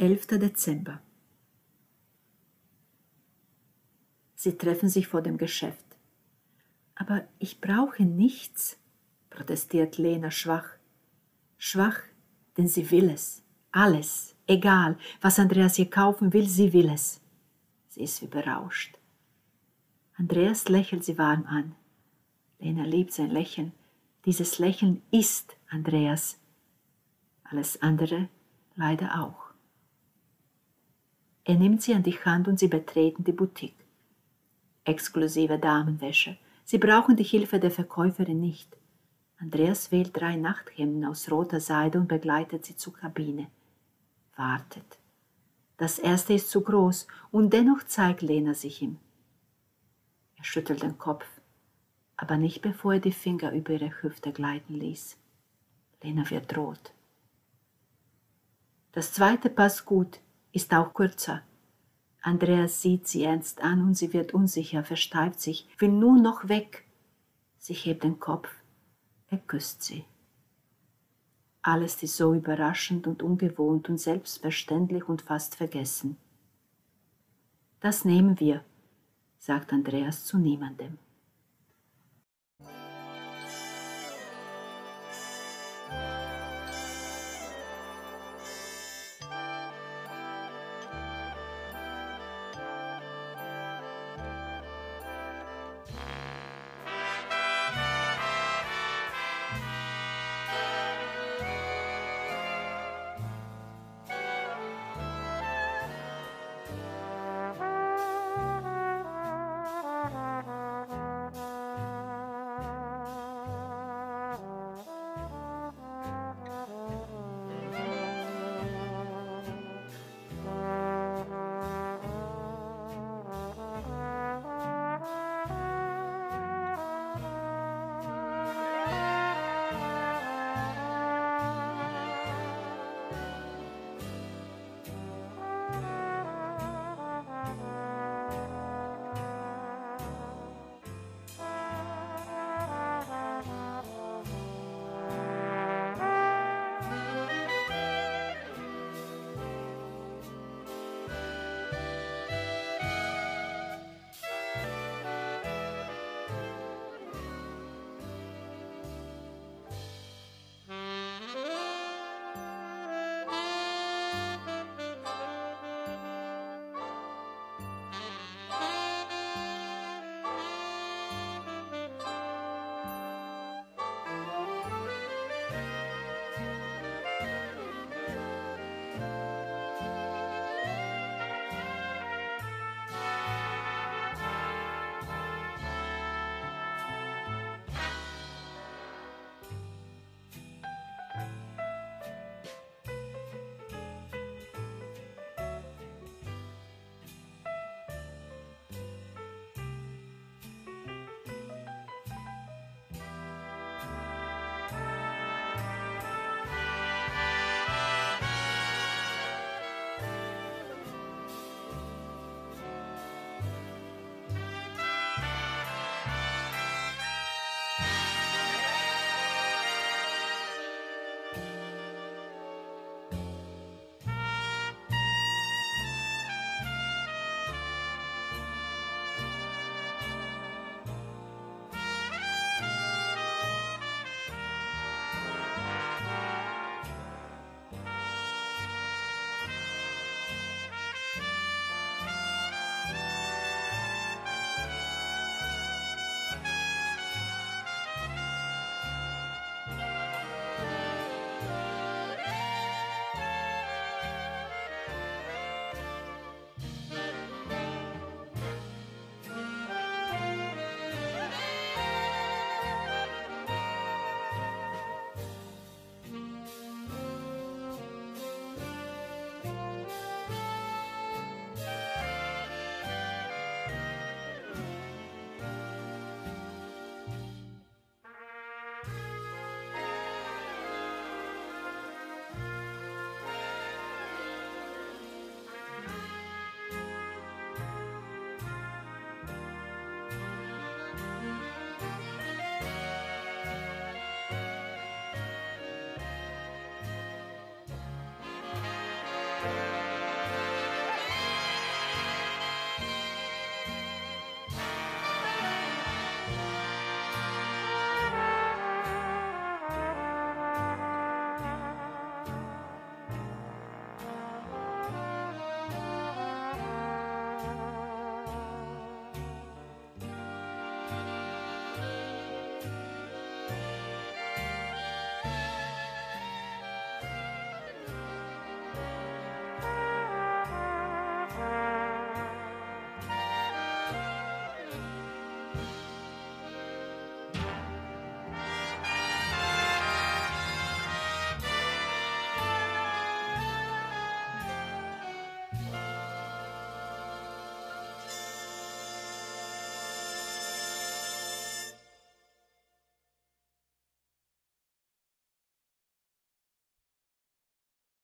11. Dezember. Sie treffen sich vor dem Geschäft. Aber ich brauche nichts, protestiert Lena schwach. Schwach, denn sie will es. Alles, egal, was Andreas ihr kaufen will, sie will es. Sie ist wie berauscht. Andreas lächelt sie warm an. Lena liebt sein Lächeln. Dieses Lächeln ist Andreas. Alles andere leider auch. Er nimmt sie an die Hand und sie betreten die Boutique. Exklusive Damenwäsche. Sie brauchen die Hilfe der Verkäuferin nicht. Andreas wählt drei Nachthemden aus roter Seide und begleitet sie zur Kabine. Wartet. Das erste ist zu groß und dennoch zeigt Lena sich ihm. Er schüttelt den Kopf, aber nicht bevor er die Finger über ihre Hüfte gleiten ließ. Lena wird rot. Das zweite passt gut, ist auch kürzer. Andreas sieht sie ernst an und sie wird unsicher, versteift sich, will nur noch weg. Sie hebt den Kopf, er küsst sie. Alles ist so überraschend und ungewohnt und selbstverständlich und fast vergessen. Das nehmen wir, sagt Andreas zu niemandem.